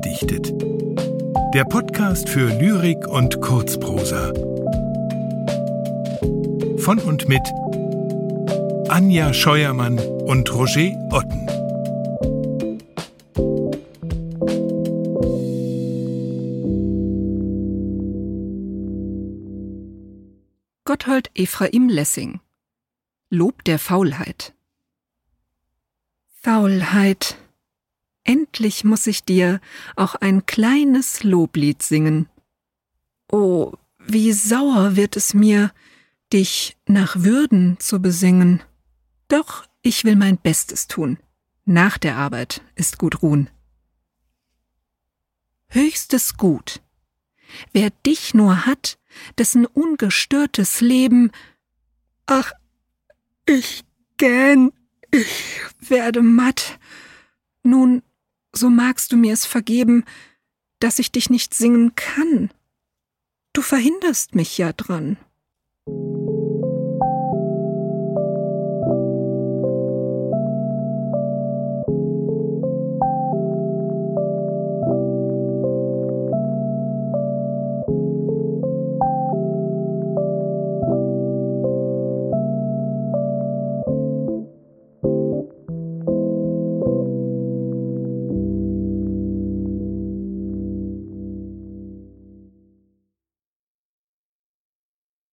gedichtet. Der Podcast für Lyrik und Kurzprosa. Von und mit Anja Scheuermann und Roger Otten. Gotthold Ephraim Lessing Lob der Faulheit Faulheit, endlich muss ich dir auch ein kleines Loblied singen. Oh, wie sauer wird es mir, dich nach Würden zu besingen. Doch ich will mein Bestes tun. Nach der Arbeit ist gut ruhen. Höchstes Gut. Wer dich nur hat, dessen ungestörtes Leben, ach, ich gähn, ich werde matt. Nun, so magst du mir es vergeben, dass ich dich nicht singen kann. Du verhinderst mich ja dran.